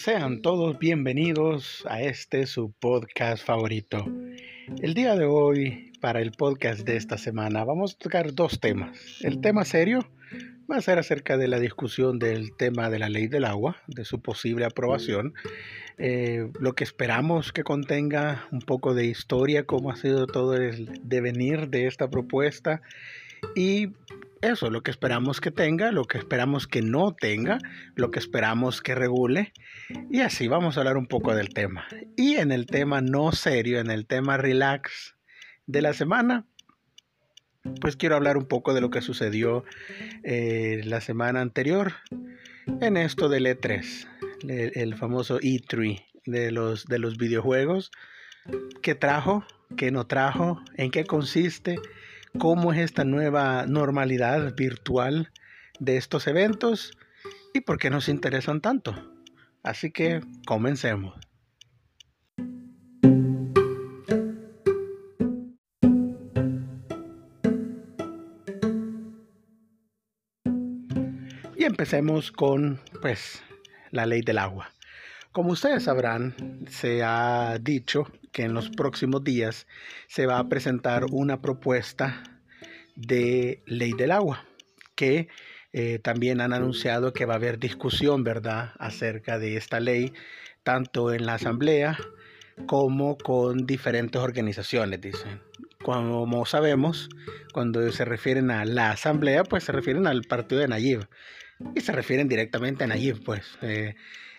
sean todos bienvenidos a este su podcast favorito. El día de hoy, para el podcast de esta semana, vamos a tocar dos temas. El tema serio va a ser acerca de la discusión del tema de la ley del agua, de su posible aprobación, eh, lo que esperamos que contenga un poco de historia, cómo ha sido todo el devenir de esta propuesta y eso, lo que esperamos que tenga, lo que esperamos que no tenga, lo que esperamos que regule. Y así vamos a hablar un poco del tema. Y en el tema no serio, en el tema relax de la semana, pues quiero hablar un poco de lo que sucedió eh, la semana anterior en esto del E3, el, famoso E3 de los, de los videojuegos. ¿Qué trajo? ¿Qué no trajo? ¿En qué consiste? Cómo es esta nueva normalidad virtual de estos eventos y por qué nos interesan tanto. Así que comencemos. Y empecemos con pues la ley del agua. Como ustedes sabrán, se ha dicho que en los próximos días se va a presentar una propuesta de ley del agua, que eh, también han anunciado que va a haber discusión, ¿verdad?, acerca de esta ley, tanto en la Asamblea como con diferentes organizaciones, dicen. Como sabemos, cuando se refieren a la Asamblea, pues se refieren al partido de Nayib y se refieren directamente a Nayib, pues. Eh,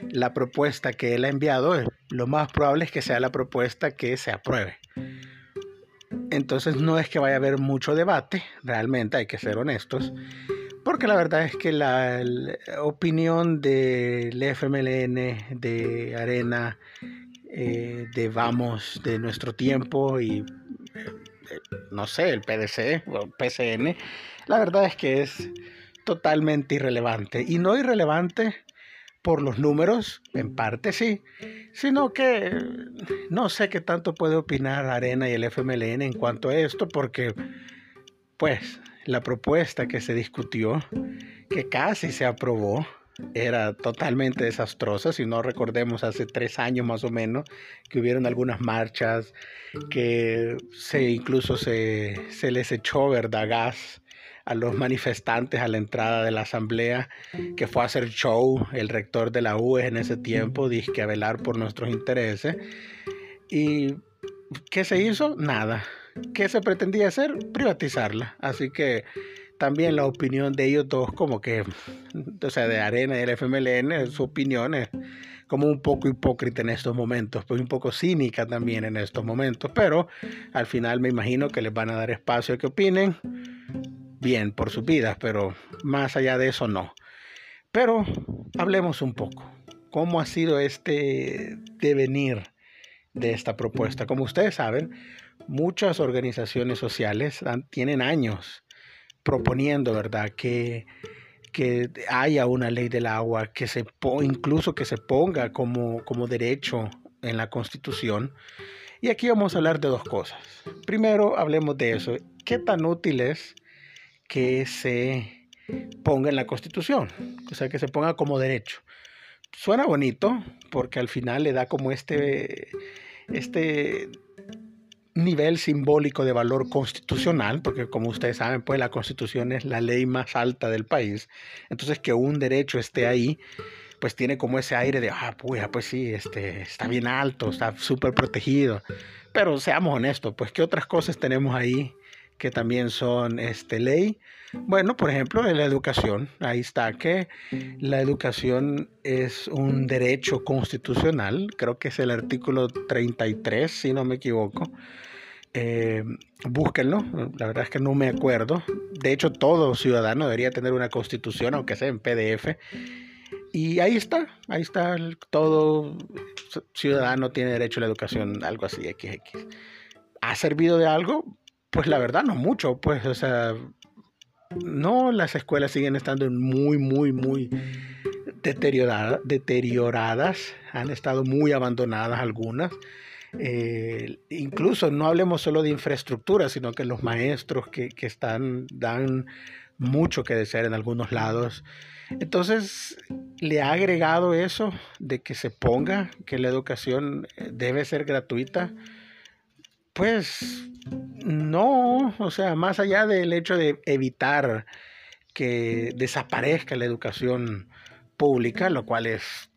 la propuesta que él ha enviado, eh, lo más probable es que sea la propuesta que se apruebe. Entonces no es que vaya a haber mucho debate, realmente hay que ser honestos, porque la verdad es que la, opinión del FMLN, de Arena, eh, de Vamos, de nuestro tiempo y no sé, el PDC o PCN, la verdad es que es totalmente irrelevante. Y no irrelevante por los números, en parte sí, sino que no sé qué tanto puede opinar Arena y el FMLN en cuanto a esto, porque pues la propuesta que se discutió, que casi se aprobó, era totalmente desastrosa, si no recordemos hace tres años más o menos, que hubieron algunas marchas, que se incluso se, se les echó, ¿verdad?, gas a los manifestantes a la entrada de la asamblea, que fue a hacer show, el rector de la UE en ese tiempo, que a velar por nuestros intereses. ¿Y qué se hizo? Nada. ¿Qué se pretendía hacer? Privatizarla. Así que también la opinión de ellos dos, como que, o sea, de Arena y del FMLN, su opinión es como un poco hipócrita en estos momentos, pues un poco cínica también en estos momentos, pero al final me imagino que les van a dar espacio a que opinen bien por sus vidas, pero más allá de eso no. Pero hablemos un poco. ¿Cómo ha sido este devenir de esta propuesta? Como ustedes saben, muchas organizaciones sociales tienen años proponiendo, ¿verdad?, que, que haya una ley del agua, que se incluso que se ponga como, como derecho en la Constitución. Y aquí vamos a hablar de dos cosas. Primero, hablemos de eso. ¿Qué tan útil es que se ponga en la Constitución, o sea, que se ponga como derecho. Suena bonito porque al final le da como este, este nivel simbólico de valor constitucional, porque como ustedes saben, pues la Constitución es la ley más alta del país. Entonces que un derecho esté ahí, pues tiene como ese aire de, ah, pues, pues sí, este, está bien alto, está súper protegido. Pero seamos honestos, pues qué otras cosas tenemos ahí que también son este, ley. Bueno, por ejemplo, en la educación, ahí está que la educación es un derecho constitucional, creo que es el artículo 33, si no me equivoco. Eh, búsquenlo, la verdad es que no me acuerdo. De hecho, todo ciudadano debería tener una constitución, aunque sea en PDF. Y ahí está, ahí está, todo ciudadano tiene derecho a la educación, algo así, XX. ¿Ha servido de algo? Pues la verdad no mucho, pues, o sea, no, las escuelas siguen estando muy, muy, muy deterioradas, han estado muy abandonadas algunas. Eh, incluso no hablemos solo de infraestructura, sino que los maestros que, que están, dan mucho que desear en algunos lados. Entonces, le ha agregado eso de que se ponga que la educación eh, debe ser gratuita. Pues no, o sea, más allá del hecho de evitar que desaparezca la educación pública, lo cual es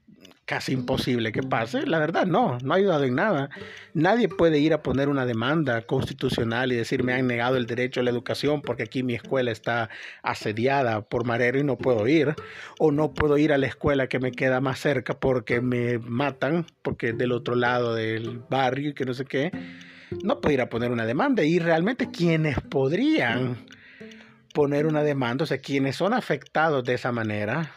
casi imposible que pase. La verdad, no, no ha ayudado en nada. Nadie puede ir a poner una demanda constitucional y decir me han negado el derecho a la educación porque aquí mi escuela está asediada por marero y no puedo ir. O no puedo ir a la escuela que me queda más cerca porque me matan, porque es del otro lado del barrio y que no sé qué. No puedo ir a poner una demanda. Y realmente quienes podrían poner una demanda, o sea, quienes son afectados de esa manera,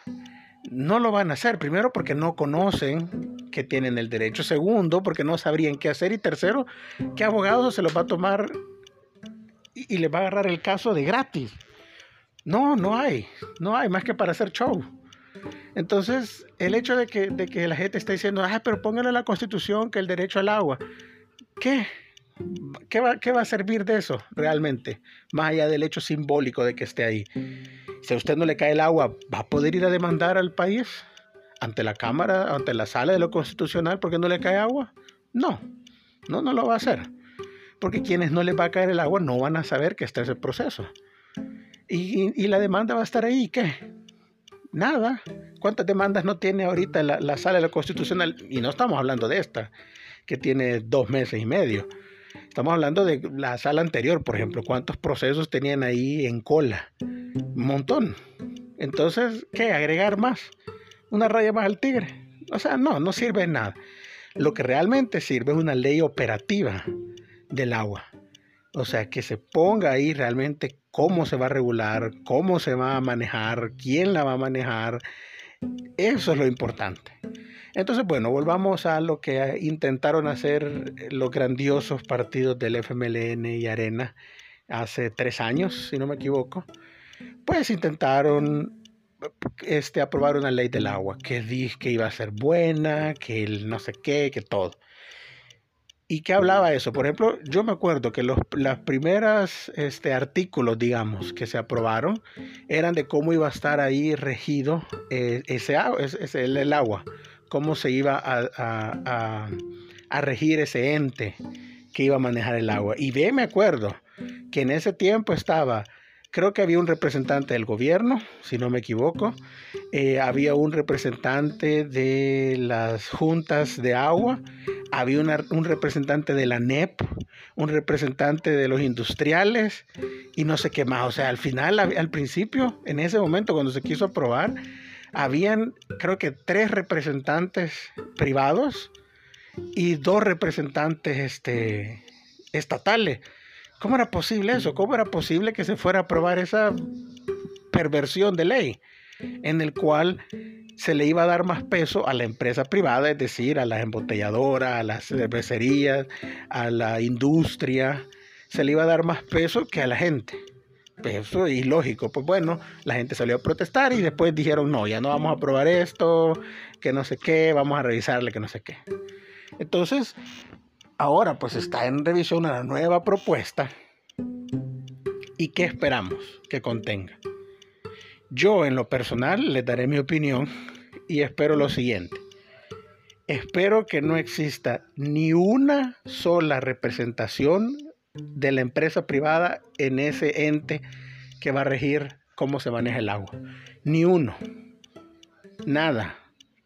no lo van a hacer. Primero, porque no conocen que tienen el derecho. Segundo, porque no sabrían qué hacer. Y tercero, ¿qué abogado se los va a tomar y, les va a agarrar el caso de gratis? No, no hay. No hay más que para hacer show. Entonces, el hecho de que, de que la gente está diciendo, ah, pero pónganle la constitución que el derecho al agua. ¿Qué? ¿Qué va, ¿Qué va a servir de eso realmente? Más allá del hecho simbólico de que esté ahí. Si a usted no le cae el agua, ¿va a poder ir a demandar al país ante la Cámara, ante la sala de lo constitucional porque no le cae agua? No, no, no lo va a hacer. Porque quienes no les va a caer el agua no van a saber que está ese proceso. Y, la demanda va a estar ahí, ¿qué? Nada. ¿Cuántas demandas no tiene ahorita la, la sala de lo constitucional? Y no estamos hablando de esta, que tiene dos meses y medio. Estamos hablando de la sala anterior, por ejemplo, cuántos procesos tenían ahí en cola. Un montón. Entonces, ¿qué? Agregar más. Una raya más al tigre. O sea, no, no sirve nada. Lo que realmente sirve es una ley operativa del agua. O sea, que se ponga ahí realmente cómo se va a regular, cómo se va a manejar, quién la va a manejar. Eso es lo importante. Entonces, bueno, volvamos a lo que intentaron hacer los grandiosos partidos del FMLN y Arena hace tres años, si no me equivoco. Pues intentaron este, aprobar una ley del agua que dije que iba a ser buena, que el no sé qué, que todo. ¿Y qué hablaba eso? Por ejemplo, yo me acuerdo que los las primeras este, artículos, digamos, que se aprobaron eran de cómo iba a estar ahí regido eh, ese, ese, el agua cómo se iba a, regir ese ente que iba a manejar el agua. Y ve, me acuerdo que en ese tiempo estaba, creo que había un representante del gobierno, si no me equivoco, eh, había un representante de las juntas de agua, había un representante de la NEP, un representante de los industriales y no sé qué más. O sea, al final, al principio, en ese momento, cuando se quiso aprobar, habían creo que tres representantes privados y dos representantes este, estatales. ¿Cómo era posible eso? ¿Cómo era posible que se fuera a aprobar esa perversión de ley en el cual se le iba a dar más peso a la empresa privada, es decir, a las embotelladoras, a las cervecerías, a la industria, se le iba a dar más peso que a la gente? Pues eso es ilógico. Pues bueno, la gente salió a protestar y después dijeron, no, ya no vamos a aprobar esto, que no sé qué, vamos a revisarle que no sé qué. Entonces, ahora pues está en revisión una nueva propuesta. ¿Y qué esperamos que contenga? Yo en lo personal les daré mi opinión y espero lo siguiente. Espero que no exista ni una sola representación de la empresa privada en ese ente que va a regir cómo se maneja el agua. Ni uno. Nada.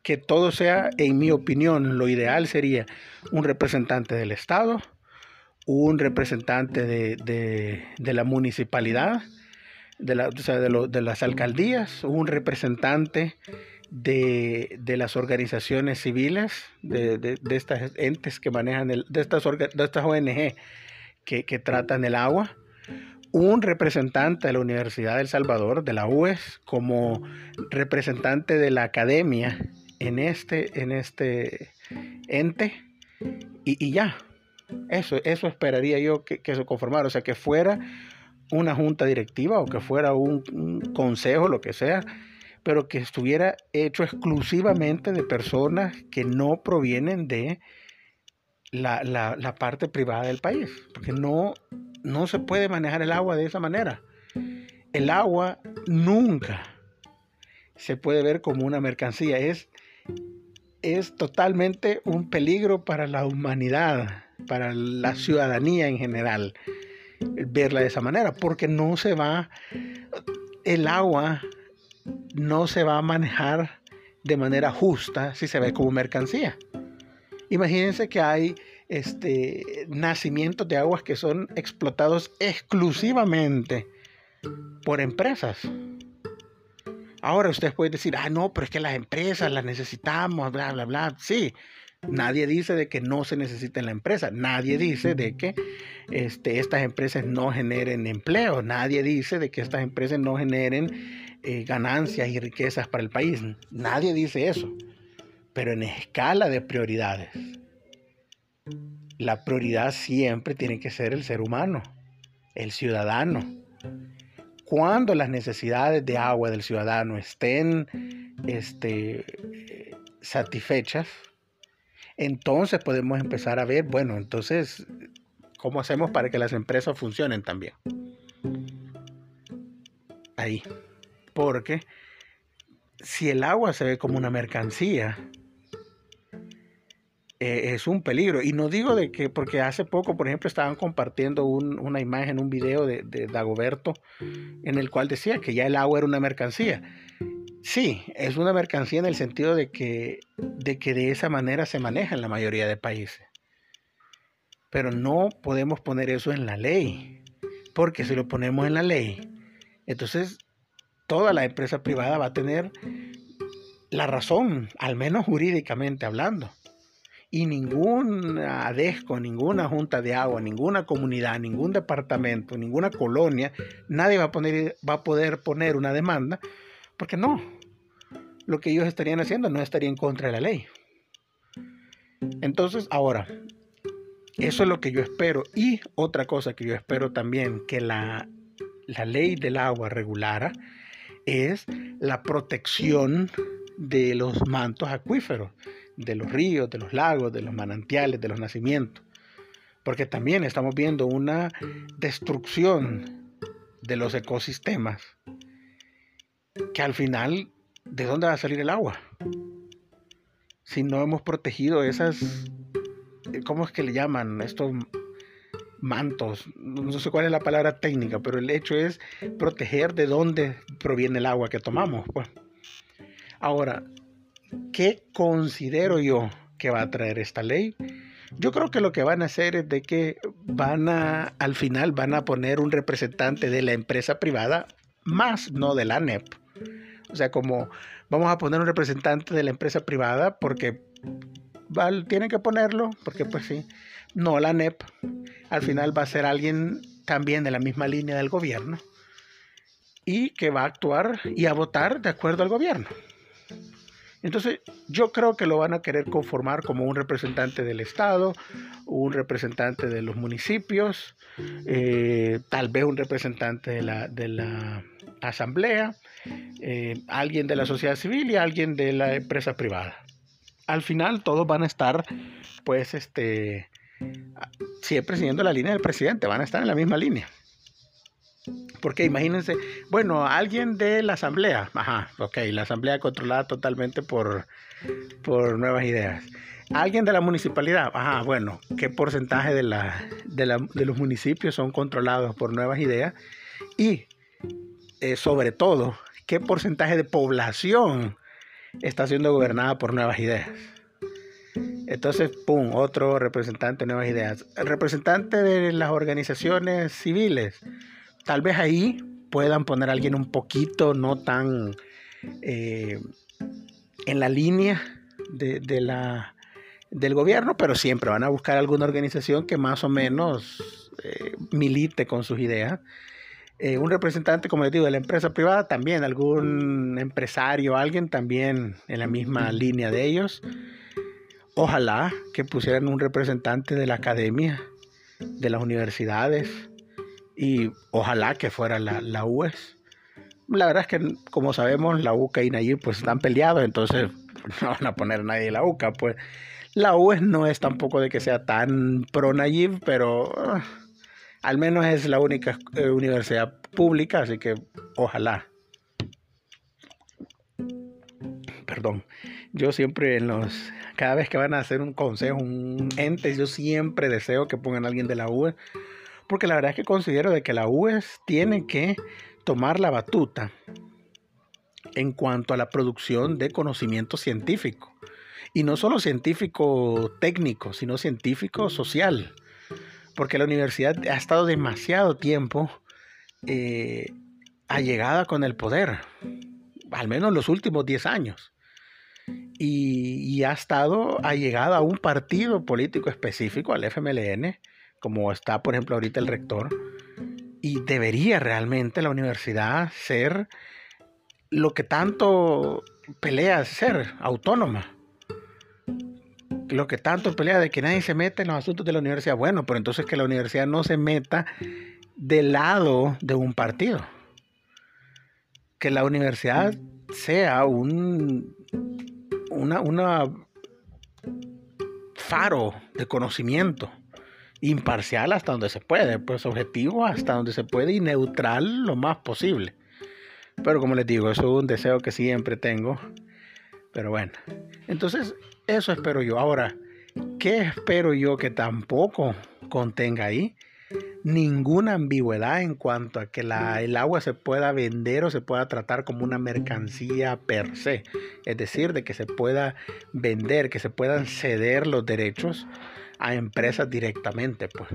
Que todo sea, en mi opinión, lo ideal sería un representante del Estado, un representante de, la municipalidad, de, de, las alcaldías, un representante de, las organizaciones civiles, de, estas entes que manejan, de, estas, de estas ONG que, tratan el agua, un representante de la Universidad del Salvador, de la UES, como representante de la academia en este, en este ente, y, ya. Eso, eso esperaría yo que, se conformara, o sea, que fuera una junta directiva o que fuera un, un consejo, lo que sea, pero que estuviera hecho exclusivamente de personas que no provienen de la, la, parte privada del país, porque no, no se puede manejar el agua de esa manera. el agua nunca se puede ver como una mercancía. Es, es totalmente un peligro para la humanidad, para la ciudadanía en general, verla de esa manera, porque no se va, el agua no se va a manejar de manera justa si se ve como mercancía. Imagínense que hay este, nacimientos de aguas que son explotados exclusivamente por empresas. Ahora usted puede decir, ah, no, pero es que las empresas las necesitamos, bla, bla, bla. Sí, nadie dice de que no se necesita en la empresa. Nadie dice de que este, estas empresas no generen empleo. Nadie dice de que estas empresas no generen eh, ganancias y riquezas para el país. Nadie dice eso. Pero en escala de prioridades. La prioridad siempre tiene que ser el ser humano, el ciudadano cuando las necesidades de agua del ciudadano estén este, satisfechas, entonces podemos empezar a ver, bueno, entonces, ¿cómo hacemos para que las empresas funcionen también? Ahí. Porque si el agua se ve como una mercancía, eh, es un peligro. Y no digo de que, porque hace poco, por ejemplo, estaban compartiendo una imagen, un video de, Dagoberto, en el cual decía que ya el agua era una mercancía. Sí, es una mercancía en el sentido de que, de que de esa manera se maneja en la mayoría de países. Pero no podemos poner eso en la ley, porque si lo ponemos en la ley, entonces toda la empresa privada va a tener la razón, al menos jurídicamente hablando y ningún ADESCO, ninguna junta de agua, ninguna comunidad, ningún departamento, ninguna colonia, nadie va a, poner, va a poder poner una demanda, porque no, lo que ellos estarían haciendo no estaría en contra de la ley. Entonces, ahora, eso es lo que yo espero. Y otra cosa que yo espero también que la, la ley del agua regulara es la protección de los mantos acuíferos de los ríos, de los lagos, de los manantiales, de los nacimientos. Porque también estamos viendo una destrucción de los ecosistemas que al final, ¿de dónde va a salir el agua? Si no hemos protegido esas, ¿cómo es que le llaman? Estos mantos, no sé cuál es la palabra técnica, pero el hecho es proteger de dónde proviene el agua que tomamos. Pues. Ahora, ¿Qué considero yo que va a traer esta ley? Yo creo que lo que van a hacer es de que van a, al final van a poner un representante de la empresa privada, más no de la NEP. O sea, como vamos a poner un representante de la empresa privada porque tienen que ponerlo, porque pues sí, no la NEP. Al final va a ser alguien también de la misma línea del gobierno y que va a actuar y a votar de acuerdo al gobierno. Entonces, yo creo que lo van a querer conformar como un representante del Estado, un representante de los municipios, eh, tal vez un representante de la, asamblea, eh, alguien de la sociedad civil y alguien de la empresa privada. Al final, todos van a estar, pues, este, siempre siguiendo la línea del presidente, van a estar en la misma línea. Porque imagínense, bueno, alguien de la asamblea, ajá, ok, la asamblea controlada totalmente por, por nuevas ideas. Alguien de la municipalidad, ajá, bueno, ¿qué porcentaje de, la, de, la, de los municipios son controlados por nuevas ideas? Y eh, sobre todo, ¿qué porcentaje de población está siendo gobernada por nuevas ideas? Entonces, ¡pum!, otro representante de nuevas ideas. El representante de las organizaciones civiles tal vez ahí puedan poner a alguien un poquito no tan eh, en la línea de, la, del gobierno, pero siempre van a buscar alguna organización que más o menos eh, milite con sus ideas. Eh, un representante, como les digo, de la empresa privada, también algún empresario, alguien también en la misma línea de ellos. Ojalá que pusieran un representante de la academia, de las universidades, y ojalá que fuera la, la UES. La verdad es que, como sabemos, la UCA y Nayib pues están peleados, entonces no van a poner nadie en la UCA. Pues la UES no es tampoco de que sea tan pro Nayib, pero ah, Al menos es la única eh, universidad pública, así que ojalá. Perdón. Yo siempre en los cada vez que van a hacer un consejo, un ente, yo siempre deseo que pongan a alguien de la UE, porque la verdad es que considero de que la UE tiene que tomar la batuta en cuanto a la producción de conocimiento científico. Y no solo científico técnico, sino científico social. Porque la universidad ha estado demasiado tiempo eh, allegada con el poder, al menos los últimos 10 años. Y, y, ha estado allegada a un partido político específico, al FMLN, como está, por ejemplo, ahorita el rector. Y debería realmente la universidad ser lo que tanto pelea ser, autónoma. Lo que tanto pelea de que nadie se mete en los asuntos de la universidad. Bueno, pero entonces que la universidad no se meta del lado de un partido. Que la universidad sea un una, una faro de conocimiento imparcial hasta donde se puede, pues objetivo hasta donde se puede y neutral lo más posible. Pero como les digo, eso es un deseo que siempre tengo. Pero bueno, entonces eso espero yo. Ahora, ¿qué espero yo que tampoco contenga ahí? Ninguna ambigüedad en cuanto a que la, el agua se pueda vender o se pueda tratar como una mercancía per se. Es decir, de que se pueda vender, que se puedan ceder los derechos a empresas directamente. Pues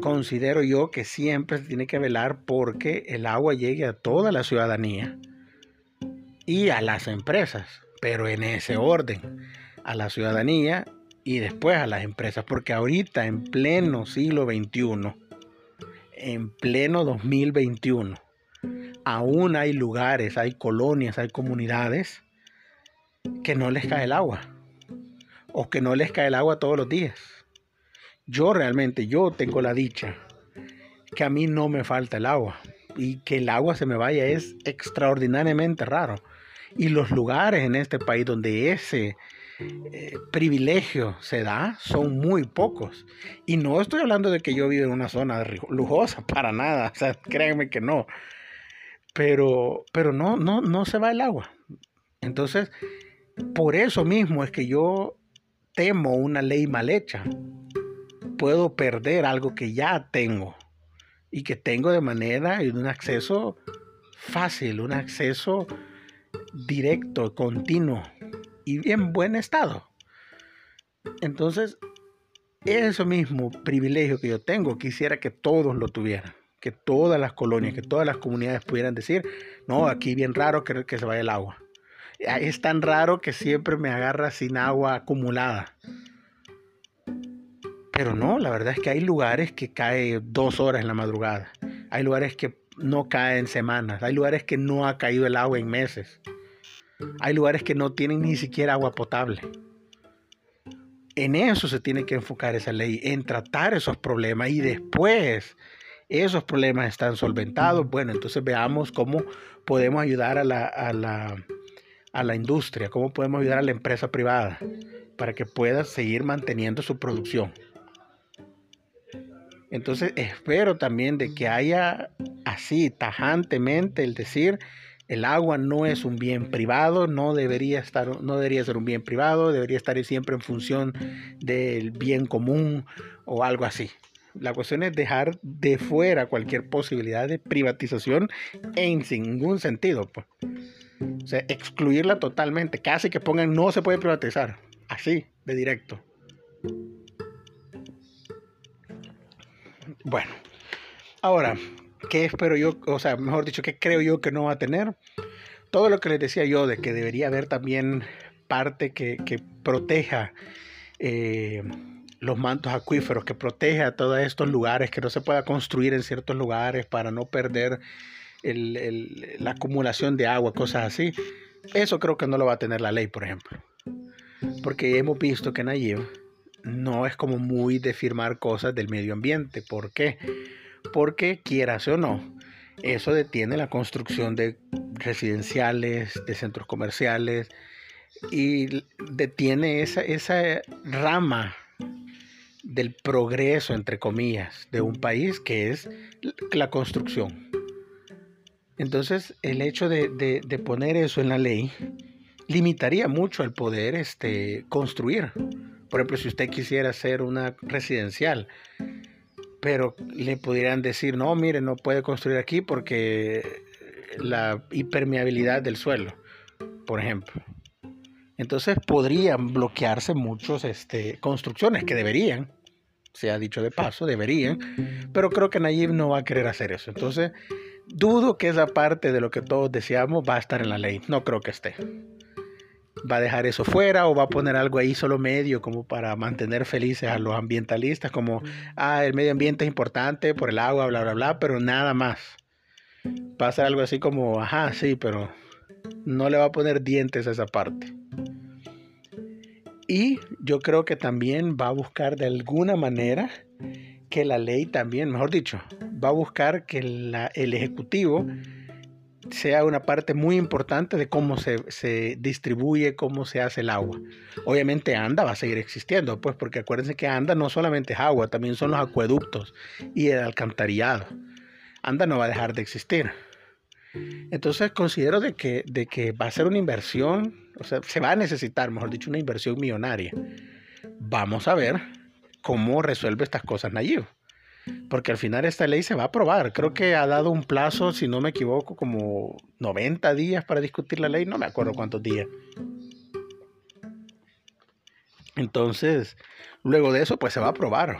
considero yo que siempre se tiene que velar porque el agua llegue a toda la ciudadanía y a las empresas, pero en ese orden, a la ciudadanía y después a las empresas, porque ahorita en pleno siglo XXI, en pleno 2021, aún hay lugares, hay colonias, hay comunidades que no les cae el agua o que no les cae el agua todos los días yo realmente, yo tengo la dicha que a mí no me falta el agua y que el agua se me vaya es extraordinariamente raro. Y los lugares en este país donde ese eh, privilegio se da son muy pocos. Y no estoy hablando de que yo vivo en una zona lujosa, para nada. O sea, créanme que no. Pero, pero no, no, no se va el agua. Entonces, por eso mismo es que yo temo una ley mal hecha puedo perder algo que ya tengo y que tengo de manera y un acceso fácil, un acceso directo, continuo y en buen estado. Entonces, eso mismo privilegio que yo tengo, quisiera que todos lo tuvieran, que todas las colonias, que todas las comunidades pudieran decir, no, aquí bien raro que se vaya el agua. Es tan raro que siempre me agarra sin agua acumulada. Pero no, la verdad es que hay lugares que cae dos horas en la madrugada. Hay lugares que no caen semanas. Hay lugares que no ha caído el agua en meses. Hay lugares que no tienen ni siquiera agua potable. En eso se tiene que enfocar esa ley, en tratar esos problemas y después esos problemas están solventados. Bueno, entonces veamos cómo podemos ayudar a la, a la, a la industria, cómo podemos ayudar a la empresa privada para que pueda seguir manteniendo su producción. Entonces espero también de que haya así tajantemente el decir el agua no es un bien privado, no debería estar, no debería ser un bien privado, debería estar siempre en función del bien común o algo así. La cuestión es dejar de fuera cualquier posibilidad de privatización en ningún sentido. Pues. O sea, excluirla totalmente, casi que pongan no se puede privatizar, así, de directo. Bueno, ahora, ¿qué espero yo? O sea, mejor dicho, ¿qué creo yo que no va a tener? Todo lo que les decía yo de que debería haber también parte que, proteja eh, los mantos acuíferos, que proteja todos estos lugares, que no se pueda construir en ciertos lugares para no perder la acumulación de agua, cosas así. Eso creo que no lo va a tener la ley, por ejemplo. Porque hemos visto que Nayib no es como muy de firmar cosas del medio ambiente. ¿Por qué? Porque quieras o no, eso detiene la construcción de residenciales, de centros comerciales y detiene esa, esa rama del progreso, entre comillas, de un país, que es la construcción. Entonces, el hecho de, poner eso en la ley limitaría mucho el poder este, construir. Por ejemplo, si usted quisiera hacer una residencial, pero le pudieran decir, no, mire, no puede construir aquí porque la hipermeabilidad del suelo, por ejemplo. Entonces podrían bloquearse muchas este, construcciones que deberían, se ha dicho de paso, deberían, pero creo que Nayib no va a querer hacer eso. Entonces, dudo que esa parte de lo que todos deseamos va a estar en la ley. No creo que esté. Va a dejar eso fuera o va a poner algo ahí solo medio como para mantener felices a los ambientalistas, como, ah, el medio ambiente es importante por el agua, bla, bla, bla, pero nada más. Va a ser algo así como, ajá, sí, pero no le va a poner dientes a esa parte. Y yo creo que también va a buscar de alguna manera que la ley también, mejor dicho, va a buscar que el Ejecutivo sea una parte muy importante de cómo se, distribuye, cómo se hace el agua. Obviamente ANDA va a seguir existiendo, pues porque acuérdense que ANDA no solamente es agua, también son los acueductos y el alcantarillado. ANDA no va a dejar de existir. Entonces considero de que, de que va a ser una inversión, o sea, se va a necesitar, mejor dicho, una inversión millonaria. Vamos a ver cómo resuelve estas cosas Nayib. Porque al final esta ley se va a aprobar. Creo que ha dado un plazo, si no me equivoco, como 90 días para discutir la ley. No me acuerdo cuántos días. Entonces, luego de eso, pues se va a aprobar.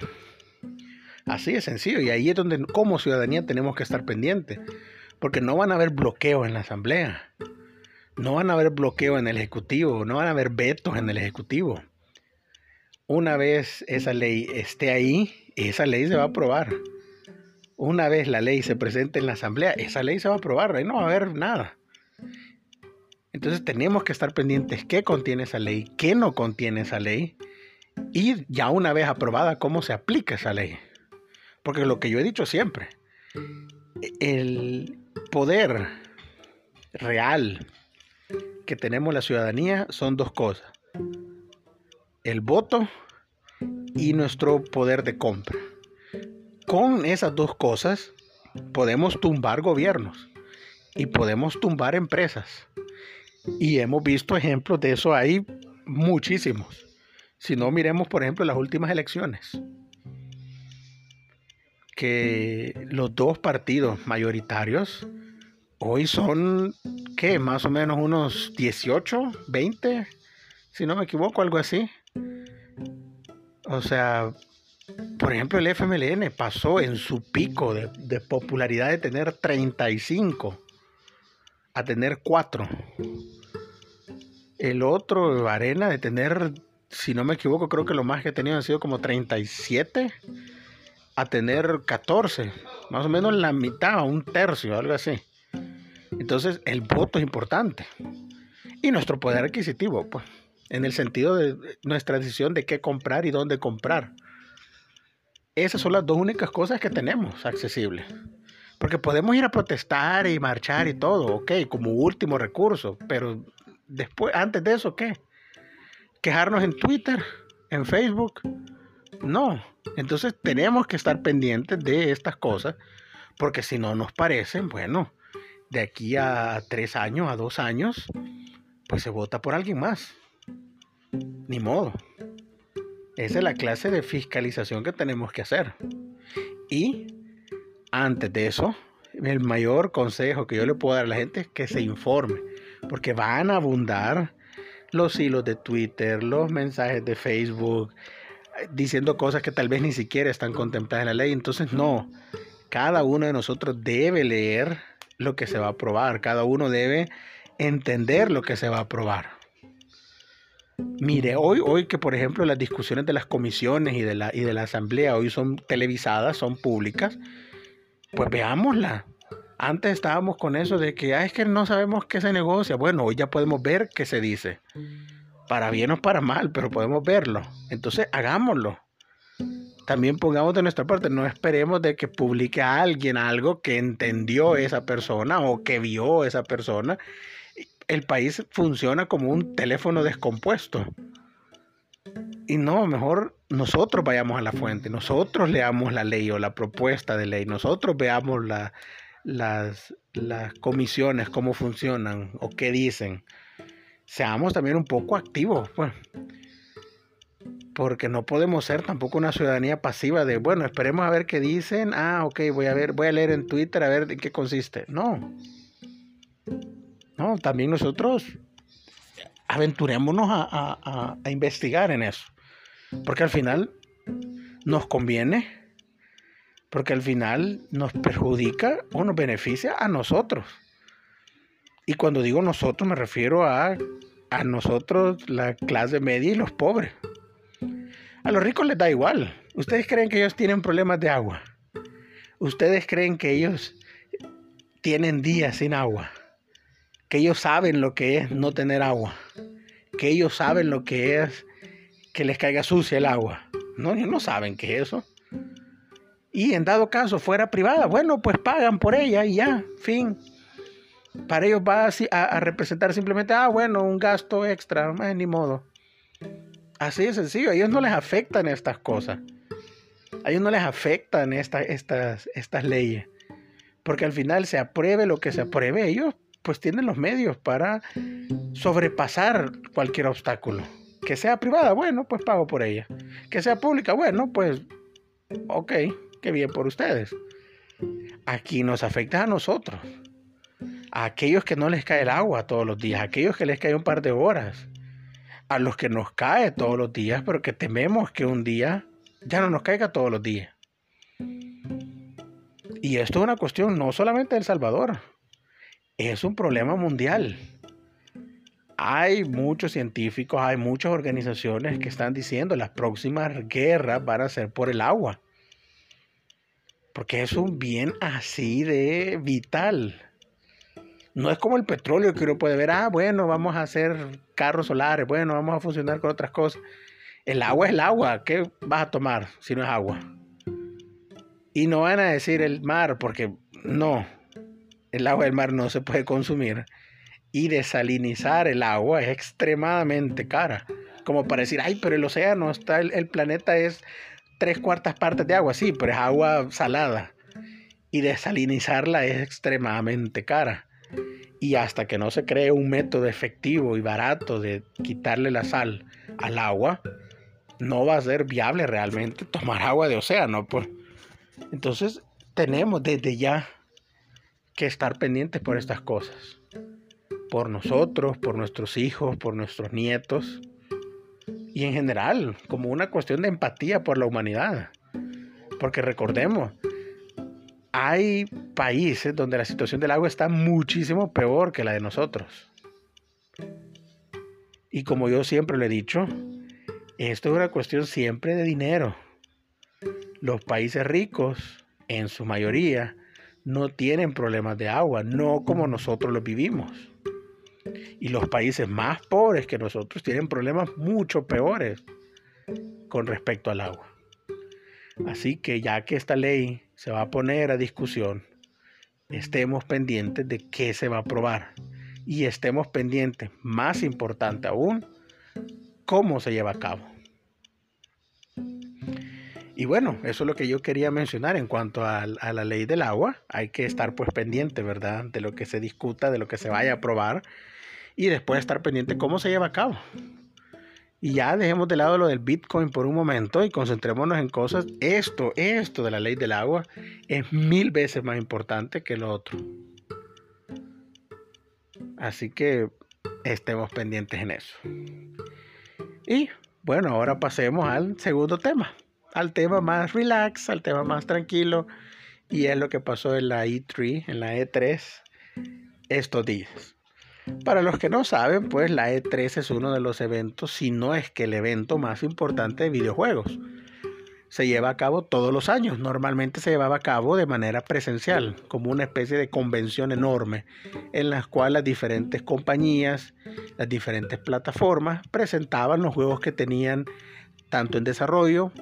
Así de sencillo. Y ahí es donde como ciudadanía tenemos que estar pendientes. Porque no van a haber bloqueo en la Asamblea. No van a haber bloqueo en el Ejecutivo. No van a haber vetos en el Ejecutivo. Una vez esa ley esté ahí, esa ley se va a aprobar. Una vez la ley se presente en la Asamblea, esa ley se va a aprobar. Ahí no va a haber nada. Entonces tenemos que estar pendientes qué contiene esa ley, qué no contiene esa ley. Y ya una vez aprobada, cómo se aplica esa ley. Porque lo que yo he dicho siempre, el poder real que tenemos la ciudadanía son dos cosas. El voto y nuestro poder de compra. Con esas dos cosas podemos tumbar gobiernos y podemos tumbar empresas. Y hemos visto ejemplos de eso ahí muchísimos. Si no, miremos por ejemplo las últimas elecciones que los dos partidos mayoritarios hoy son, ¿qué? Más o menos unos 18, 20, si no me equivoco, algo así. O sea, por ejemplo, el FMLN pasó en su pico de, popularidad de tener 35 a tener 4. El otro, Arena, de tener, si no me equivoco, creo que lo más que ha tenido han sido como 37 a tener 14, más o menos la mitad, un tercio, algo así. Entonces el voto es importante. Y nuestro poder adquisitivo, pues, en el sentido de nuestra decisión de qué comprar y dónde comprar. Esas son las dos únicas cosas que tenemos accesibles. Porque podemos ir a protestar y marchar y todo, ok, como último recurso, pero después, antes de eso, ¿qué? Quejarnos en Twitter, en Facebook, no, entonces tenemos que estar pendientes de estas cosas, porque si no nos parecen, bueno, de aquí a tres años, a dos años, pues se vota por alguien más. Ni modo. Esa es la clase de fiscalización que tenemos que hacer. Y antes de eso, el mayor consejo que yo le puedo dar a la gente es que se informe, porque van a abundar los hilos de Twitter, los mensajes de Facebook, diciendo cosas que tal vez ni siquiera están contempladas en la ley. Entonces, no, cada uno de nosotros debe leer lo que se va a aprobar, cada uno debe entender lo que se va a aprobar. Mire, hoy, hoy que por ejemplo las discusiones de las comisiones y de la, y de la asamblea hoy son televisadas, son públicas, pues veámosla. Antes estábamos con eso de que es que no sabemos qué se negocia. Bueno, hoy ya podemos ver qué se dice para bien o para mal, pero podemos verlo. Entonces, hagámoslo. También pongamos de nuestra parte, no esperemos de que publique alguien algo que entendió esa persona o que vio esa persona. El país funciona como un teléfono descompuesto. Y no, mejor nosotros vayamos a la fuente, nosotros leamos la ley o la propuesta de ley, nosotros veamos las, las comisiones, cómo funcionan o qué dicen. Seamos también un poco activos, pues. Porque no podemos ser tampoco una ciudadanía pasiva de, bueno, esperemos a ver qué dicen. Ah, ok, voy a ver, voy a leer en Twitter a ver en qué consiste. No. No, también nosotros aventurémonos a, investigar en eso. Porque al final nos conviene, porque al final nos perjudica o nos beneficia a nosotros. Y cuando digo nosotros me refiero a nosotros, la clase media y los pobres. A los ricos les da igual. ¿Ustedes creen que ellos tienen problemas de agua? ¿Ustedes creen que ellos tienen días sin agua? Que ellos saben lo que es no tener agua. Que ellos saben lo que es que les caiga sucia el agua. No, ellos no saben qué es eso. Y en dado caso fuera privada, bueno, pues pagan por ella y ya, fin. Para ellos va a, representar simplemente, ah, bueno, un gasto extra, ni modo. Así de sencillo, a ellos no les afectan estas cosas. A ellos no les afectan estas, estas leyes. Porque al final se apruebe lo que se apruebe, ellos pues tienen los medios para sobrepasar cualquier obstáculo. Que sea privada, bueno, pues pago por ella. Que sea pública, bueno, pues ok, qué bien por ustedes. Aquí nos afecta a nosotros. A aquellos que no les cae el agua todos los días, a aquellos que les cae un par de horas, a los que nos cae todos los días, pero que tememos que un día ya no nos caiga todos los días. Y esto es una cuestión no solamente de El Salvador, es un problema mundial hay muchos científicos, hay muchas organizaciones que están diciendo las próximas guerras van a ser por el agua. Porque es un bien así de vital. No es como el petróleo que uno puede ver, ah, bueno, vamos a hacer carros solares, bueno, vamos a funcionar con otras cosas. El agua es el agua, ¿qué vas a tomar si no es agua? Y no van a decir el mar, porque no, el agua del mar no se puede consumir y desalinizar el agua es extremadamente cara. Como para decir, ay, pero el océano está, el, planeta es tres cuartas partes de agua, sí, pero es agua salada. Y desalinizarla es extremadamente cara. Y hasta que no se cree un método efectivo y barato de quitarle la sal al agua, no va a ser viable realmente tomar agua de océano. Pues. Entonces tenemos desde ya que estar pendientes por estas cosas por nosotros, por nuestros hijos, por nuestros nietos y en general como una cuestión de empatía por la humanidad. Porque recordemos, hay países donde la situación del agua está muchísimo peor que la de nosotros. Y como yo siempre lo he dicho, esto es una cuestión siempre de dinero. Los países ricos, en su mayoría, no tienen problemas de agua, no como nosotros los vivimos. Y los países más pobres que nosotros tienen problemas mucho peores con respecto al agua. Así que ya que esta ley se va a poner a discusión, estemos pendientes de qué se va a aprobar. Y estemos pendientes, más importante aún, cómo se lleva a cabo. Y bueno, eso es lo que yo quería mencionar en cuanto a, a, la ley del agua. Hay que estar pues pendiente, ¿verdad? De lo que se discuta, de lo que se vaya a aprobar y después estar pendiente cómo se lleva a cabo. Y ya dejemos de lado lo del Bitcoin por un momento y concentrémonos en cosas. Esto, esto de la ley del agua es mil veces más importante que lo otro. Así que estemos pendientes en eso. Y bueno, ahora pasemos al segundo tema, al tema más relax, al tema más tranquilo. Y es lo que pasó en la E3, en la E3 estos días. Para los que no saben, pues la E3 es uno de los eventos, si no es que el evento más importante de videojuegos. Se lleva a cabo todos los años. Normalmente se llevaba a cabo de manera presencial, como una especie de convención enorme, en la cual las diferentes compañías, las diferentes plataformas presentaban los juegos que tenían tanto en desarrollo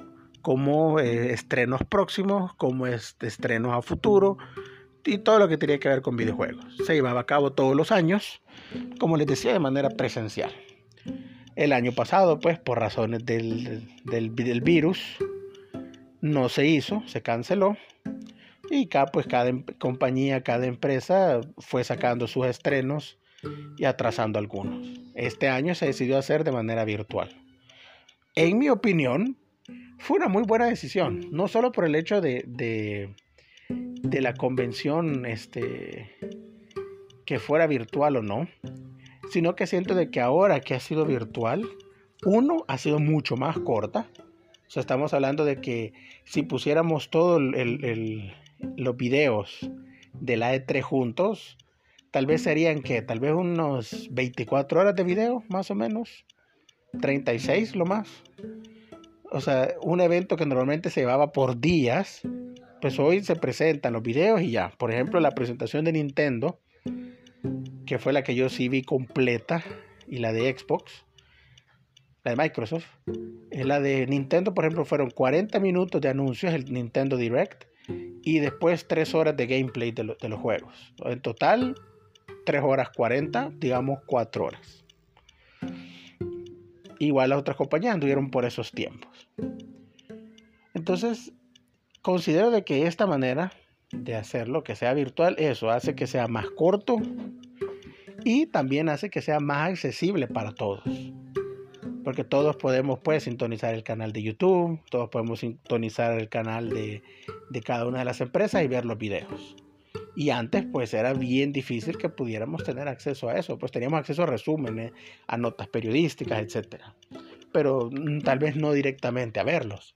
como eh, estrenos próximos, como estrenos a futuro y todo lo que tenía que ver con videojuegos. Se llevaba a cabo todos los años como les decía, de manera presencial. El año pasado, pues por razones del, del, virus, no se hizo, se canceló. Y cada, pues cada em, compañía, cada empresa fue sacando sus estrenos y atrasando algunos. Este año se decidió hacer de manera virtual. En mi opinión, fue una muy buena decisión, no solo por el hecho de, de, de la convención este, que fuera virtual o no, sino que siento de que ahora que ha sido virtual, uno ha sido mucho más corta. O sea, estamos hablando de que si pusiéramos todos los videos de la E3 juntos, tal vez serían que, tal vez unos 24 horas de video, más o menos. 36 lo más. O sea, un evento que normalmente se llevaba por días, pues hoy se presentan los videos y ya. Por ejemplo, la presentación de Nintendo que fue la que yo sí vi completa, y la de Xbox, la de Microsoft. La de Nintendo, por ejemplo, fueron 40 minutos de anuncios, el Nintendo Direct, y después 3 horas de gameplay de, de los juegos. En total, 3 horas 40, digamos 4 horas. Igual las otras compañías anduvieron por esos tiempos. Entonces, considero de que esta manera de hacerlo, que sea virtual, eso hace que sea más corto, y también hace que sea más accesible para todos. Porque todos podemos pues sintonizar el canal de YouTube, todos podemos sintonizar el canal de, de cada una de las empresas y ver los videos. Y antes pues era bien difícil que pudiéramos tener acceso a eso, pues teníamos acceso a resúmenes, a notas periodísticas, etc. Pero mm, tal vez no directamente a verlos.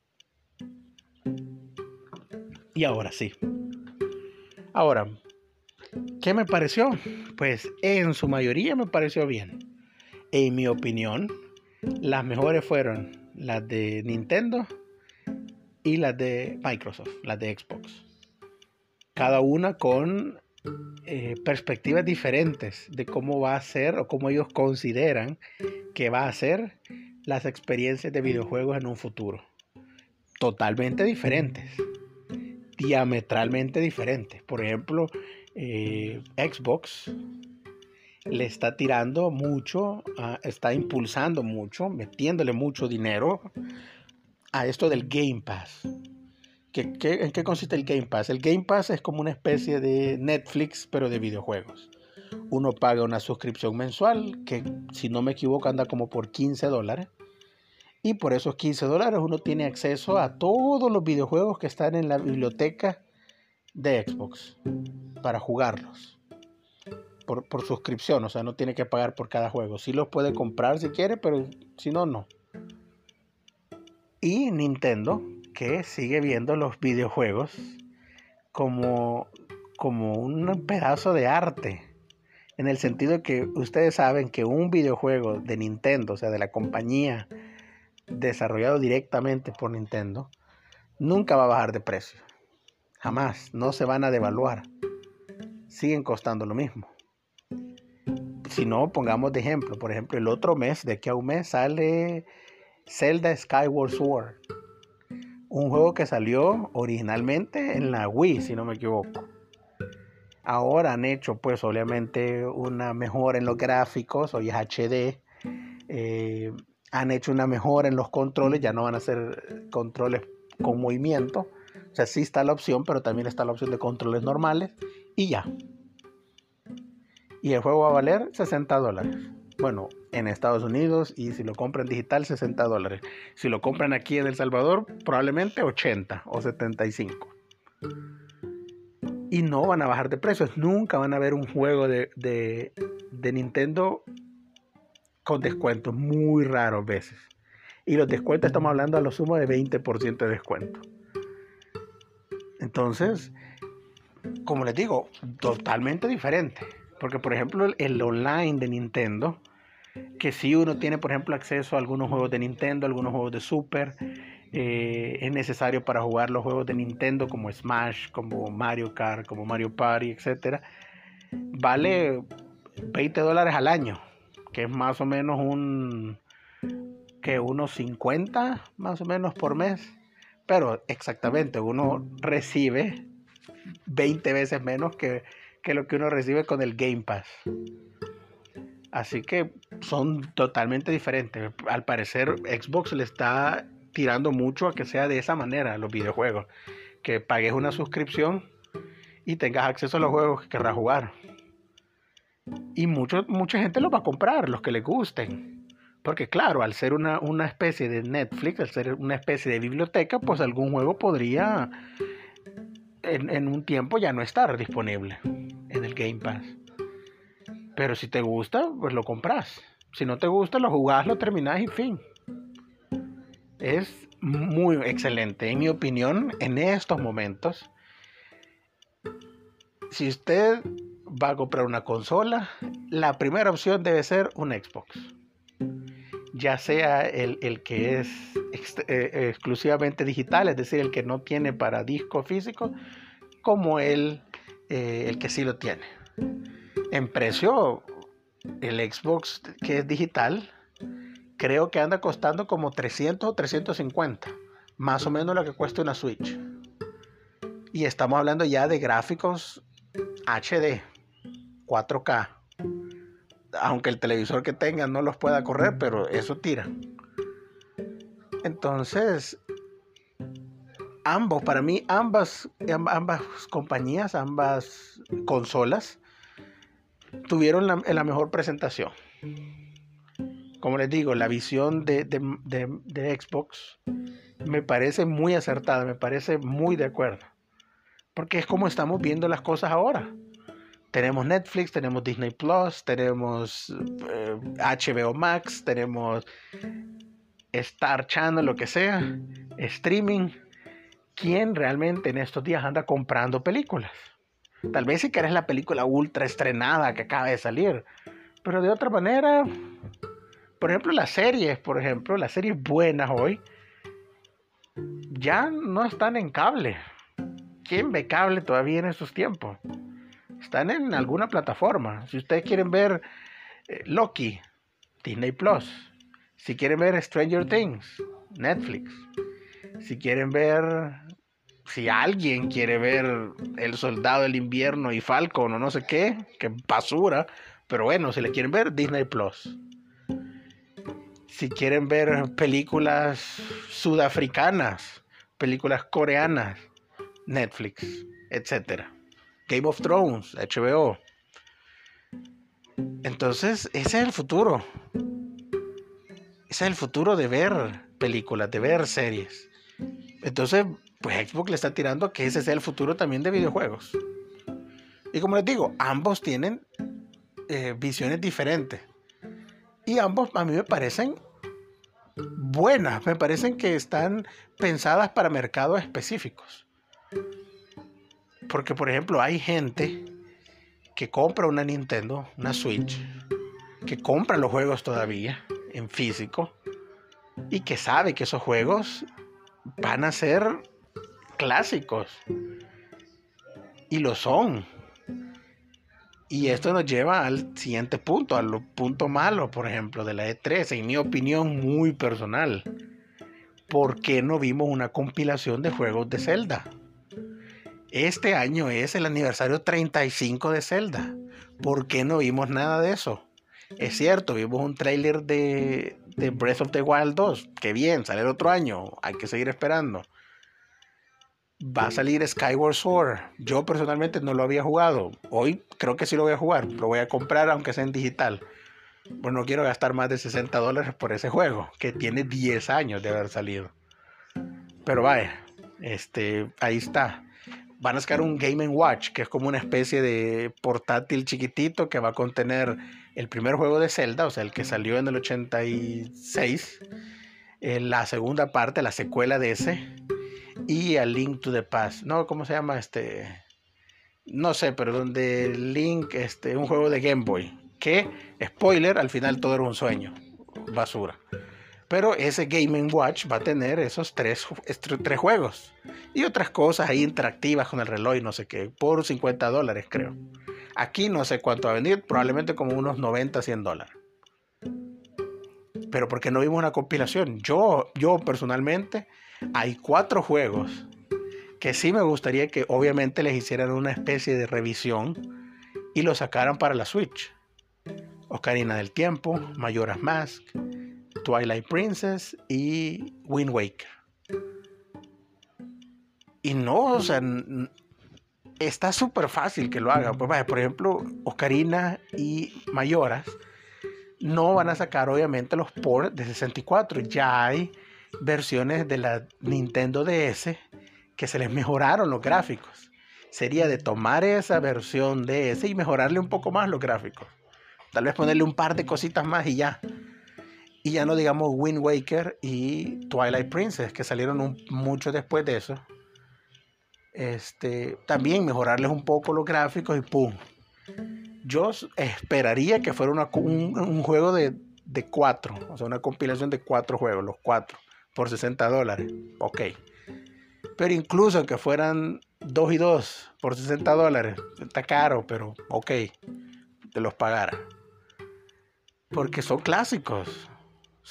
Y ahora sí. Ahora, ¿Qué me pareció? Pues en su mayoría me pareció bien. En mi opinión, las mejores fueron las de Nintendo y las de Microsoft, las de Xbox. Cada una con eh, perspectivas diferentes de cómo va a ser o cómo ellos consideran que va a ser las experiencias de videojuegos en un futuro. Totalmente diferentes, diametralmente diferentes. Por ejemplo, eh, Xbox le está tirando mucho, está impulsando mucho, metiéndole mucho dinero a esto del Game Pass. ¿Qué, en qué consiste el Game Pass? El Game Pass es como una especie de Netflix, pero de videojuegos. Uno paga una suscripción mensual, que si no me equivoco anda como por 15 dólares. Y por esos 15 dólares uno tiene acceso a todos los videojuegos que están en la biblioteca de Xbox para jugarlos. Por, suscripción, o sea, no tiene que pagar por cada juego. Si los puede comprar si quiere, pero si no, no. Y Nintendo, que sigue viendo los videojuegos como, como un pedazo de arte. En el sentido que ustedes saben que un videojuego de Nintendo, o sea, de la compañía desarrollado directamente por Nintendo, nunca va a bajar de precio. Jamás, no se van a devaluar. Siguen costando lo mismo. Si no, pongamos de ejemplo. Por ejemplo, el otro mes, de aquí a un mes, sale Zelda Skyward Sword. Un juego que salió originalmente en la Wii, si no me equivoco. Ahora han hecho, pues, obviamente, una mejora en los gráficos, hoy es HD. Eh, han hecho una mejora en los controles, ya no van a ser controles con movimiento o sea, sí está la opción, pero también está la opción de controles normales y ya. Y el juego va a valer 60 dólares. Bueno, en Estados Unidos y si lo compran digital 60 dólares. Si lo compran aquí en El Salvador, probablemente 80 o 75. Y no van a bajar de precios. Nunca van a ver un juego de, de, de Nintendo con descuentos. Muy raros veces. Y los descuentos estamos hablando a lo sumo de 20% de descuento. Entonces, como les digo, totalmente diferente. Porque, por ejemplo, el, online de Nintendo, que si uno tiene, por ejemplo, acceso a algunos juegos de Nintendo, algunos juegos de Super, eh, es necesario para jugar los juegos de Nintendo como Smash, como Mario Kart, como Mario Party, etc. Vale 20 dólares al año, que es más o menos un que unos 50 más o menos por mes. Pero exactamente, uno recibe 20 veces menos que, lo que uno recibe con el Game Pass. Así que son totalmente diferentes. Al parecer Xbox le está tirando mucho a que sea de esa manera los videojuegos. Que pagues una suscripción y tengas acceso a los juegos que querrás jugar. Y mucho, mucha gente los va a comprar, los que les gusten. Porque claro, al ser una, una, especie de Netflix, al ser una especie de biblioteca, pues algún juego podría en, en un tiempo ya no estar disponible en el Game Pass. Pero si te gusta, pues lo compras. Si no te gusta, lo jugás, lo terminás y fin. Es muy excelente, en mi opinión, en estos momentos. Si usted va a comprar una consola, la primera opción debe ser un Xbox. Ya sea el, que es eh, exclusivamente digital, es decir, el que no tiene para disco físico, como el, eh, el que sí lo tiene. En precio, el Xbox que es digital, creo que anda costando como 300 o 350, más o menos lo que cuesta una Switch. Y estamos hablando ya de gráficos HD, 4K. Aunque el televisor que tenga no los pueda correr, pero eso tira. Entonces, ambos, para mí, ambas, ambas compañías, ambas consolas, tuvieron la, mejor presentación. Como les digo, la visión de, de Xbox me parece muy acertada, me parece muy de acuerdo. Porque es como estamos viendo las cosas ahora tenemos Netflix, tenemos Disney Plus, tenemos HBO eh, Max, tenemos Star Channel, lo que sea, streaming. ¿Quién realmente en estos días anda comprando películas? Tal vez si querés la película ultra estrenada que acaba de salir, pero de otra manera, por ejemplo, las series, por ejemplo, las series buenas hoy, ya no están en cable. ¿Quién ve cable todavía en estos tiempos? Están en alguna plataforma. Si ustedes quieren ver eh, Loki, Disney Plus. Si quieren ver Stranger Things, Netflix. Si quieren ver, si alguien quiere ver El Soldado del Invierno y Falcon o no sé qué, que basura. Pero bueno, si le quieren ver, Disney Plus. Si quieren ver películas sudafricanas, películas coreanas, Netflix, etcétera. Game of Thrones, HBO. Entonces, ese es el futuro. Ese es el futuro de ver películas, de ver series. Entonces, pues Xbox le está tirando que ese sea el futuro también de videojuegos. Y como les digo, ambos tienen eh, visiones diferentes. Y ambos a mí me parecen buenas, me parecen que están pensadas para mercados específicos. Porque, por ejemplo, hay gente que compra una Nintendo, una Switch, que compra los juegos todavía en físico y que sabe que esos juegos van a ser clásicos. Y lo son. Y esto nos lleva al siguiente punto, al punto malo, por ejemplo, de la E3, en mi opinión muy personal. ¿Por qué no vimos una compilación de juegos de Zelda? Este año es el aniversario 35 de Zelda. ¿Por qué no vimos nada de eso? Es cierto, vimos un tráiler de, Breath of the Wild 2. Qué bien, sale el otro año. Hay que seguir esperando. Va a salir Skyward Sword. Yo personalmente no lo había jugado. Hoy creo que sí lo voy a jugar. Lo voy a comprar aunque sea en digital. Pues no quiero gastar más de 60 dólares por ese juego, que tiene 10 años de haber salido. Pero vaya, este, ahí está van a sacar un Game Watch, que es como una especie de portátil chiquitito que va a contener el primer juego de Zelda, o sea, el que salió en el 86, eh, la segunda parte, la secuela de ese, y a Link to the Past. No, ¿cómo se llama este? No sé, pero donde Link, este, un juego de Game Boy, que, spoiler, al final todo era un sueño, basura. Pero ese Game Watch va a tener esos tres, tres juegos. Y otras cosas ahí interactivas con el reloj y no sé qué. Por 50 dólares creo. Aquí no sé cuánto va a venir. Probablemente como unos 90, 100 dólares. Pero porque no vimos una compilación. Yo, yo personalmente, hay cuatro juegos que sí me gustaría que obviamente les hicieran una especie de revisión y lo sacaran para la Switch. Ocarina del Tiempo, Majora's Mask, Twilight Princess y Wind Waker. Y no, o sea, está súper fácil que lo haga. Pues, por ejemplo, Ocarina y Mayoras no van a sacar obviamente los ports de 64. Ya hay versiones de la Nintendo DS que se les mejoraron los gráficos. Sería de tomar esa versión DS y mejorarle un poco más los gráficos. Tal vez ponerle un par de cositas más y ya. Y ya no digamos Wind Waker y Twilight Princess, que salieron mucho después de eso. Este, también mejorarles un poco los gráficos y ¡pum! Yo esperaría que fuera un, juego de, de cuatro, o sea, una compilación de cuatro juegos, los cuatro, por 60 dólares. Ok. Pero incluso que fueran dos y dos por 60 dólares, está caro, pero ok, te los pagara. Porque son clásicos,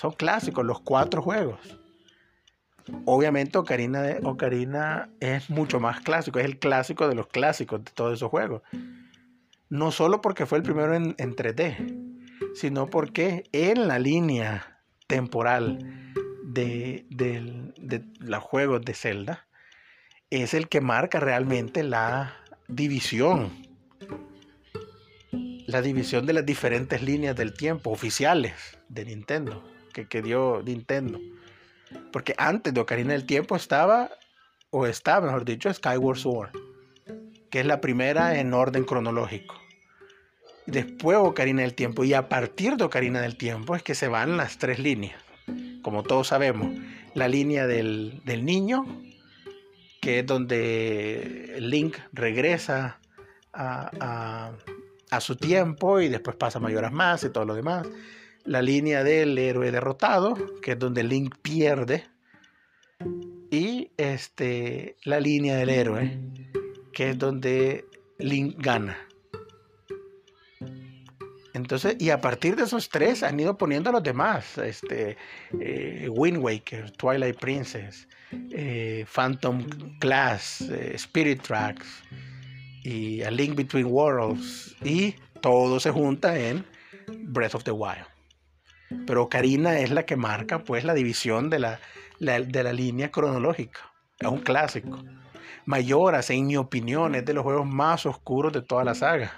son clásicos los cuatro juegos. Obviamente Ocarina, de, Ocarina es mucho más clásico, es el clásico de los clásicos de todos esos juegos. No solo porque fue el primero en, 3D, sino porque en la línea temporal de, de los juegos de Zelda es el que marca realmente la división. La división de las diferentes líneas del tiempo oficiales de Nintendo, que, que dio Nintendo. Porque antes de Ocarina del Tiempo estaba, o está, mejor dicho, Skyward Sword, que es la primera en orden cronológico. Después Ocarina del Tiempo, y a partir de Ocarina del Tiempo es que se van las tres líneas. Como todos sabemos, la línea del, niño, que es donde Link regresa a, a, su tiempo y después pasa mayoras más y todo lo demás la línea del héroe derrotado, que es donde Link pierde, y este, la línea del héroe, que es donde Link gana. Entonces, y a partir de esos tres han ido poniendo a los demás, este, eh, Wind Waker, Twilight Princess, eh, Phantom Class, eh, Spirit Tracks y A Link Between Worlds, y todo se junta en Breath of the Wild. Pero Karina es la que marca pues la división de la, de la línea cronológica. Es un clásico. Mayoras, en mi opinión, es de los juegos más oscuros de toda la saga.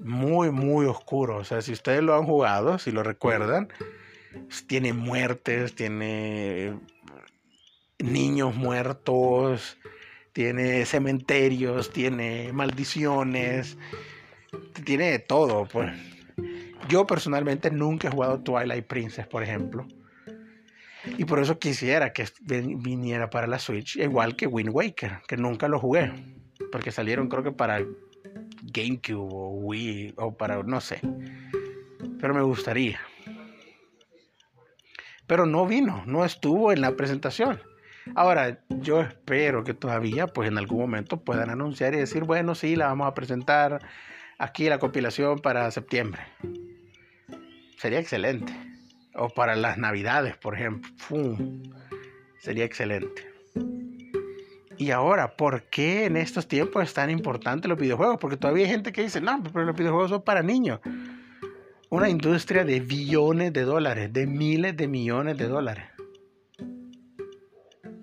Muy, muy oscuro. O sea, si ustedes lo han jugado, si lo recuerdan, tiene muertes, tiene niños muertos, tiene cementerios, tiene maldiciones, tiene todo, pues. Yo personalmente nunca he jugado Twilight Princess, por ejemplo. Y por eso quisiera que viniera para la Switch, igual que Wind Waker, que nunca lo jugué. Porque salieron creo que para GameCube o Wii o para no sé. Pero me gustaría. Pero no vino, no estuvo en la presentación. Ahora, yo espero que todavía, pues en algún momento puedan anunciar y decir, bueno, sí, la vamos a presentar aquí la compilación para septiembre. Sería excelente. O para las navidades, por ejemplo. Sería excelente. Y ahora, ¿por qué en estos tiempos es tan importante los videojuegos? Porque todavía hay gente que dice, no, pero los videojuegos son para niños. Una industria de billones de dólares, de miles de millones de dólares.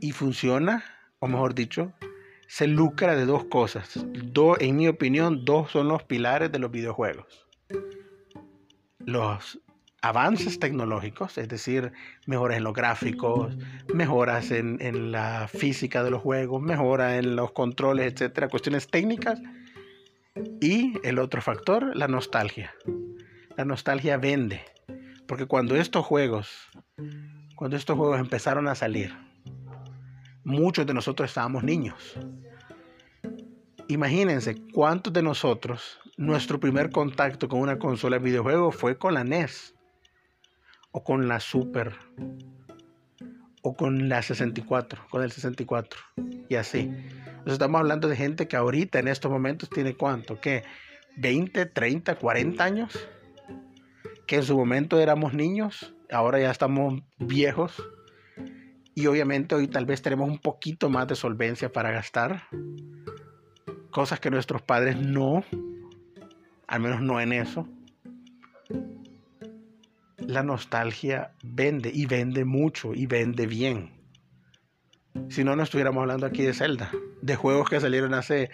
Y funciona, o mejor dicho, se lucra de dos cosas. en mi opinión, dos son los pilares de los videojuegos. Los avances tecnológicos, es decir, mejoras en los gráficos, mejoras en, la física de los juegos, mejoras en los controles, etcétera, cuestiones técnicas. Y el otro factor, la nostalgia. La nostalgia vende, porque cuando estos juegos, cuando estos juegos empezaron a salir, muchos de nosotros estábamos niños. Imagínense cuántos de nosotros, nuestro primer contacto con una consola de videojuegos fue con la NES o con la Super o con la 64, con el 64 y así. Entonces estamos hablando de gente que ahorita en estos momentos tiene cuánto, que 20, 30, 40 años, que en su momento éramos niños, ahora ya estamos viejos y obviamente hoy tal vez tenemos un poquito más de solvencia para gastar cosas que nuestros padres no al menos no en eso, la nostalgia vende y vende mucho y vende bien. Si no, no estuviéramos hablando aquí de Zelda, de juegos que salieron hace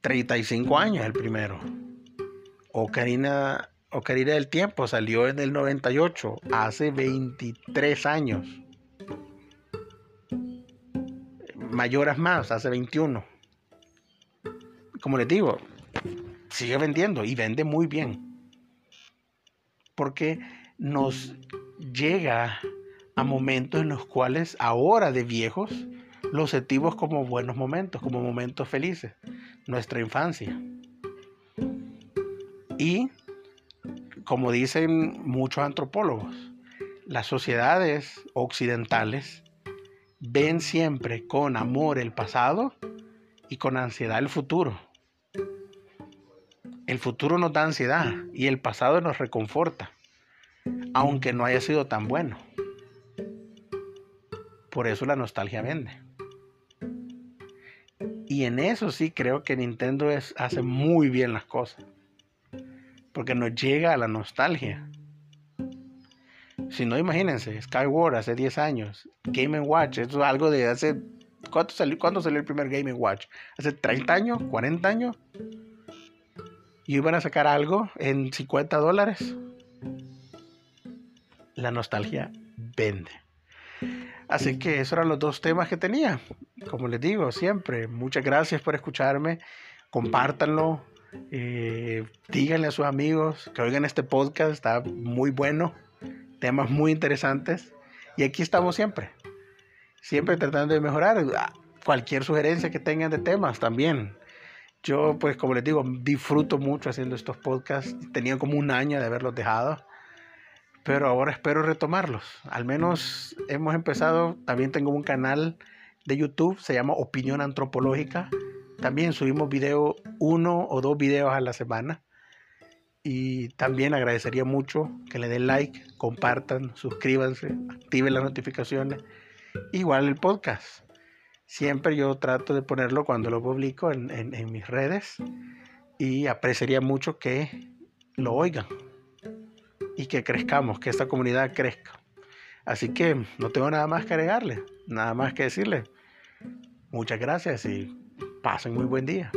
35 años el primero. Ocarina, Ocarina del Tiempo salió en el 98, hace 23 años. Mayoras más, hace 21. Como les digo, sigue vendiendo y vende muy bien. Porque nos llega a momentos en los cuales ahora de viejos los sentimos como buenos momentos, como momentos felices, nuestra infancia. Y, como dicen muchos antropólogos, las sociedades occidentales ven siempre con amor el pasado y con ansiedad el futuro. El futuro nos da ansiedad y el pasado nos reconforta, aunque no haya sido tan bueno. Por eso la nostalgia vende. Y en eso sí creo que Nintendo es, hace muy bien las cosas. Porque nos llega a la nostalgia. Si no, imagínense, Skyward hace 10 años, Game Watch, eso es algo de hace... ¿Cuánto salió, ¿Cuándo salió el primer Game Watch? ¿Hace 30 años? ¿40 años? ¿Y iban a sacar algo en 50 dólares? La nostalgia vende. Así que esos eran los dos temas que tenía. Como les digo siempre, muchas gracias por escucharme. Compártanlo. Eh, díganle a sus amigos que oigan este podcast. Está muy bueno. Temas muy interesantes. Y aquí estamos siempre. Siempre tratando de mejorar. Ah, cualquier sugerencia que tengan de temas también. Yo, pues, como les digo, disfruto mucho haciendo estos podcasts. Tenía como un año de haberlos dejado pero ahora espero retomarlos. Al menos hemos empezado, también tengo un canal de YouTube, se llama Opinión Antropológica. También subimos video, uno o dos videos a la semana. Y también agradecería mucho que le den like, compartan, suscríbanse, activen las notificaciones. Igual el podcast. Siempre yo trato de ponerlo cuando lo publico en, en mis redes y apreciaría mucho que lo oigan y que crezcamos, que esta comunidad crezca. Así que no tengo nada más que agregarle, nada más que decirle. Muchas gracias y pasen muy buen día.